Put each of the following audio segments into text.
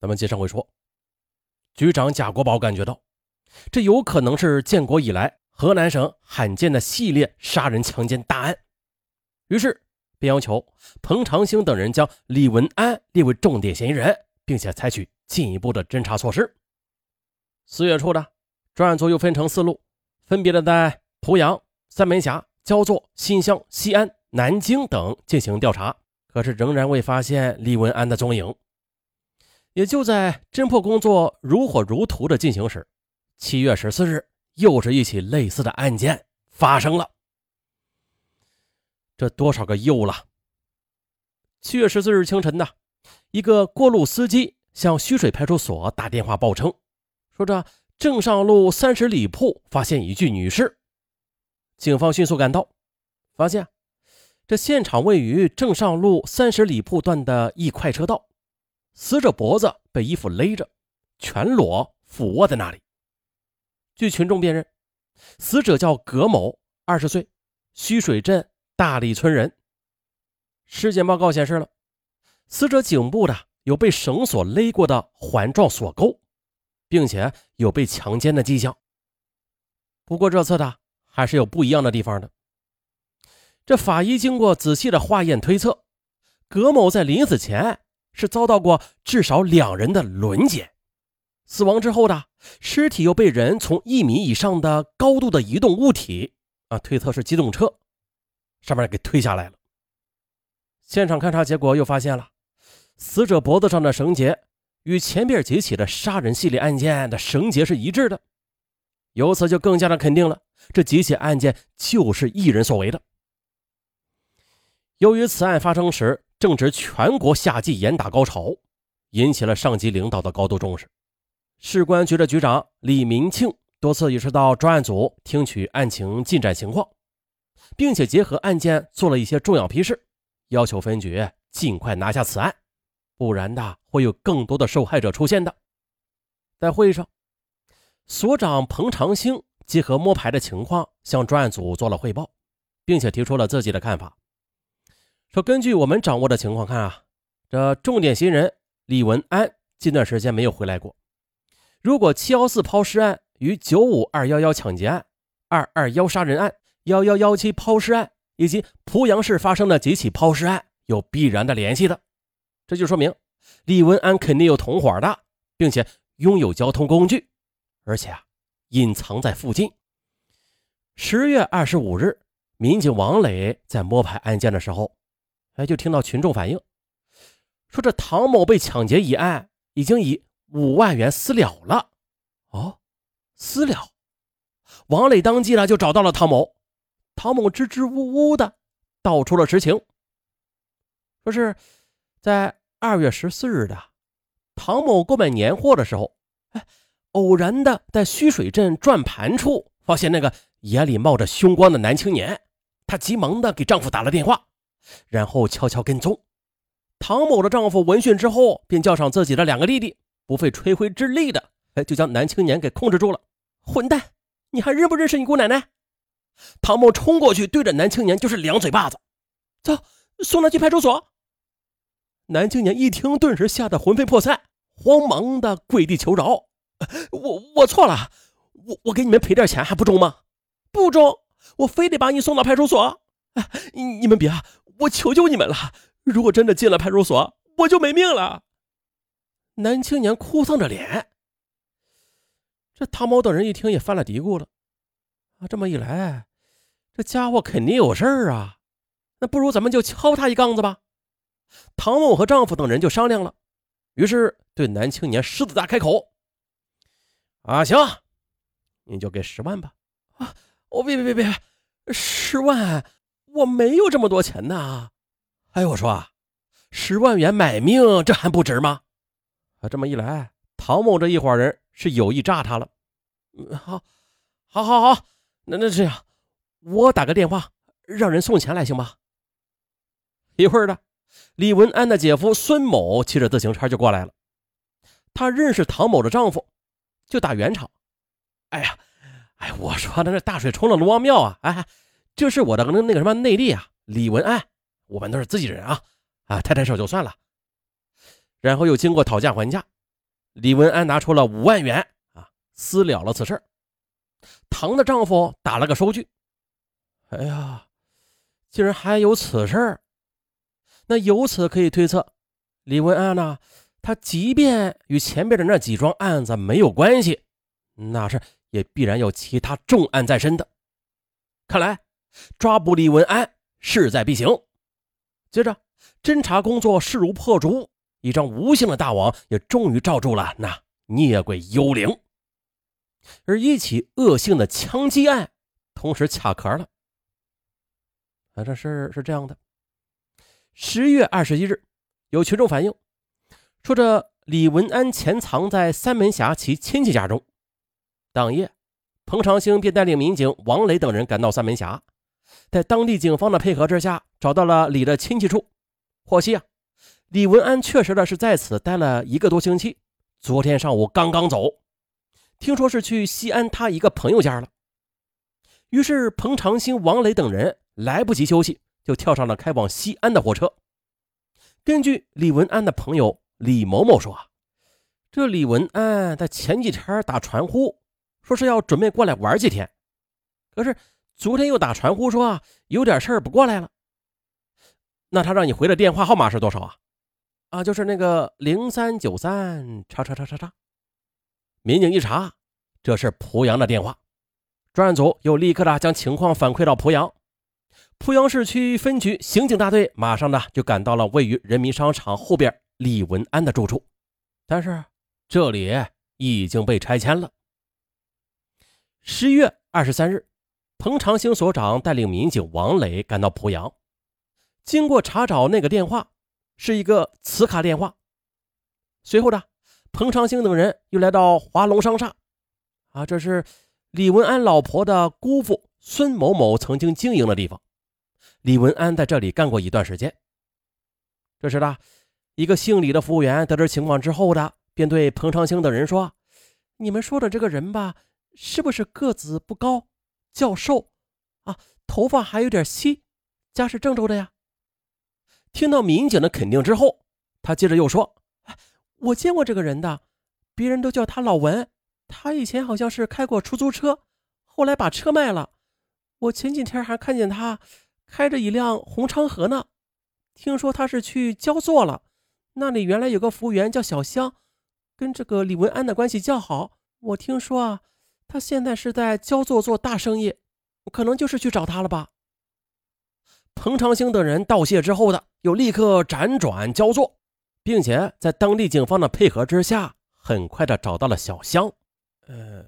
咱们接上回说，局长贾国宝感觉到，这有可能是建国以来河南省罕见的系列杀人强奸大案，于是便要求彭长兴等人将李文安列为重点嫌疑人，并且采取进一步的侦查措施。四月初的专案组又分成四路，分别的在濮阳、三门峡、焦作、新乡、西安、南京等进行调查，可是仍然未发现李文安的踪影。也就在侦破工作如火如荼的进行时，七月十四日，又是一起类似的案件发生了。这多少个又了？七月十四日清晨呢，一个过路司机向徐水派出所打电话报称，说这正上路三十里铺发现一具女尸。警方迅速赶到，发现这现场位于正上路三十里铺段的一快车道。死者脖子被衣服勒着，全裸俯卧在那里。据群众辨认，死者叫葛某，二十岁，须水镇大里村人。尸检报告显示了，死者颈部的有被绳索勒过的环状锁沟，并且有被强奸的迹象。不过这次的还是有不一样的地方的。这法医经过仔细的化验推测，葛某在临死前。是遭到过至少两人的轮奸，死亡之后的尸体又被人从一米以上的高度的移动物体啊，推测是机动车，上面给推下来了。现场勘查结果又发现了，死者脖子上的绳结与前边几起的杀人系列案件的绳结是一致的，由此就更加的肯定了这几起案件就是一人所为的。由于此案发生时，正值全国夏季严打高潮，引起了上级领导的高度重视。市公安局的局长李明庆多次也是到专案组听取案情进展情况，并且结合案件做了一些重要批示，要求分局尽快拿下此案，不然的会有更多的受害者出现的。在会议上，所长彭长兴结合摸排的情况向专案组做了汇报，并且提出了自己的看法。说，根据我们掌握的情况看啊，这重点嫌疑人李文安近段时间没有回来过。如果七幺四抛尸案与九五二幺幺抢劫案、二二幺杀人案、幺幺幺七抛尸案以及濮阳市发生的几起抛尸案有必然的联系的，这就说明李文安肯定有同伙的，并且拥有交通工具，而且啊隐藏在附近。十月二十五日，民警王磊在摸排案件的时候。哎，就听到群众反映，说这唐某被抢劫一案已经以五万元私了了。哦，私了。王磊当即呢就找到了唐某，唐某支支吾吾的道出了实情，说是在二月十四日的唐某购买年货的时候，哎，偶然的在虚水镇转盘处发现那个眼里冒着凶光的男青年，她急忙的给丈夫打了电话。然后悄悄跟踪，唐某的丈夫闻讯之后，便叫上自己的两个弟弟，不费吹灰之力的，哎，就将男青年给控制住了。混蛋，你还认不认识你姑奶奶？唐某冲过去，对着男青年就是两嘴巴子。走，送他去派出所。男青年一听，顿时吓得魂飞魄散，慌忙的跪地求饶：“我我错了，我我给你们赔点钱还不中吗？不中，我非得把你送到派出所。”你你们别，我求求你们了！如果真的进了派出所，我就没命了。男青年哭丧着脸。这唐某等人一听也犯了嘀咕了。啊，这么一来，这家伙肯定有事儿啊。那不如咱们就敲他一杠子吧。唐某和丈夫等人就商量了，于是对男青年狮子大开口：“啊，行，你就给十万吧。”啊，我别别别别，十万。我没有这么多钱呐！哎，我说，十万元买命，这还不值吗？啊，这么一来，唐某这一伙人是有意诈他了。嗯，好，好，好，好，那那这样，我打个电话，让人送钱来，行吗？一会儿的，李文安的姐夫孙某骑着自行车就过来了。他认识唐某的丈夫，就打圆场。哎呀，哎，我说那那大水冲了龙王庙啊！哎。这是我的那那个什么内力啊，李文安，我们都是自己人啊，啊，抬抬手就算了。然后又经过讨价还价，李文安拿出了五万元啊，私了了此事。唐的丈夫打了个收据。哎呀，竟然还有此事那由此可以推测，李文安呢，他即便与前边的那几桩案子没有关系，那是也必然有其他重案在身的。看来抓捕李文安势在必行。接着，侦查工作势如破竹，一张无形的大网也终于罩住了那孽鬼幽灵。而一起恶性的枪击案同时卡壳了。啊，这事是这样的：十月二十一日，有群众反映说，这李文安潜藏在三门峡其亲戚家中。当夜，彭长兴便带领民警王磊等人赶到三门峡。在当地警方的配合之下，找到了李的亲戚处，获悉啊，李文安确实的是在此待了一个多星期，昨天上午刚刚走，听说是去西安他一个朋友家了。于是彭长兴、王磊等人来不及休息，就跳上了开往西安的火车。根据李文安的朋友李某某说啊，这李文安在前几天打传呼，说是要准备过来玩几天，可是。昨天又打传呼说啊，有点事儿不过来了。那他让你回的电话号码是多少啊？啊，就是那个零三九三叉叉叉叉叉。民警一查，这是濮阳的电话。专案组又立刻的将情况反馈到濮阳，濮阳市区分局刑警大队马上的就赶到了位于人民商场后边李文安的住处，但是这里已经被拆迁了。十一月二十三日。彭长兴所长带领民警王磊赶到濮阳，经过查找，那个电话是一个磁卡电话。随后呢，彭长兴等人又来到华龙商厦，啊，这是李文安老婆的姑父孙某某曾经经营的地方。李文安在这里干过一段时间。这时呢，一个姓李的服务员得知情况之后的，便对彭长兴等人说：“你们说的这个人吧，是不是个子不高？”较瘦，啊，头发还有点稀，家是郑州的呀。听到民警的肯定之后，他接着又说：“我见过这个人的，别人都叫他老文。他以前好像是开过出租车，后来把车卖了。我前几天还看见他开着一辆红昌河呢。听说他是去焦作了，那里原来有个服务员叫小香，跟这个李文安的关系较好。我听说啊。”他现在是在焦作做大生意，可能就是去找他了吧。彭长兴等人道谢之后的，又立刻辗转焦作，并且在当地警方的配合之下，很快的找到了小香。呃，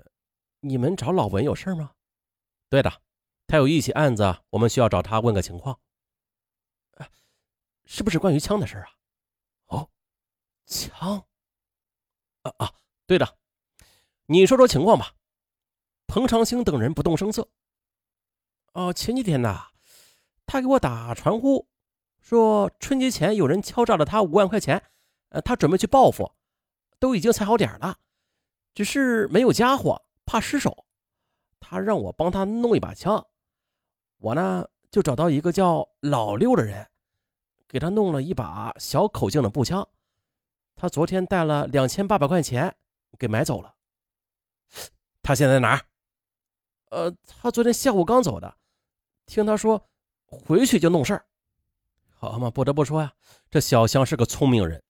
你们找老文有事吗？对的，他有一起案子，我们需要找他问个情况。是不是关于枪的事啊？哦，枪。啊啊，对的，你说说情况吧。彭长兴等人不动声色。哦，前几天呐，他给我打传呼，说春节前有人敲诈了他五万块钱，呃，他准备去报复，都已经踩好点了，只是没有家伙，怕失手。他让我帮他弄一把枪，我呢就找到一个叫老六的人，给他弄了一把小口径的步枪。他昨天带了两千八百块钱给买走了。他现在哪儿？呃，他昨天下午刚走的，听他说回去就弄事儿，好嘛，不得不说呀，这小香是个聪明人，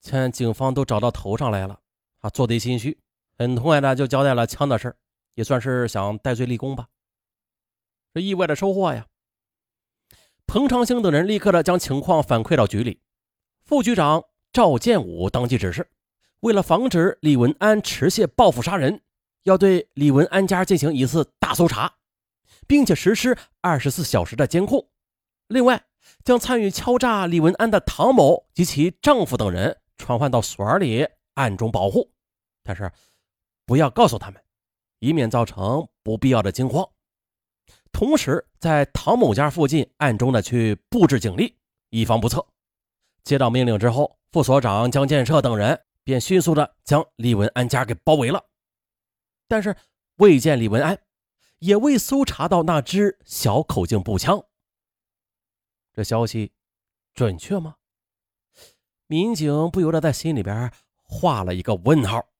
见警方都找到头上来了，啊，做贼心虚，很痛快的就交代了枪的事也算是想戴罪立功吧。这意外的收获呀！彭长兴等人立刻的将情况反馈到局里，副局长赵建武当即指示，为了防止李文安持械报复杀人。要对李文安家进行一次大搜查，并且实施二十四小时的监控。另外，将参与敲诈李文安的唐某及其丈夫等人传唤到所里暗中保护，但是不要告诉他们，以免造成不必要的惊慌。同时，在唐某家附近暗中的去布置警力，以防不测。接到命令之后，副所长江建设等人便迅速的将李文安家给包围了。但是未见李文安，也未搜查到那只小口径步枪。这消息准确吗？民警不由得在心里边画了一个问号。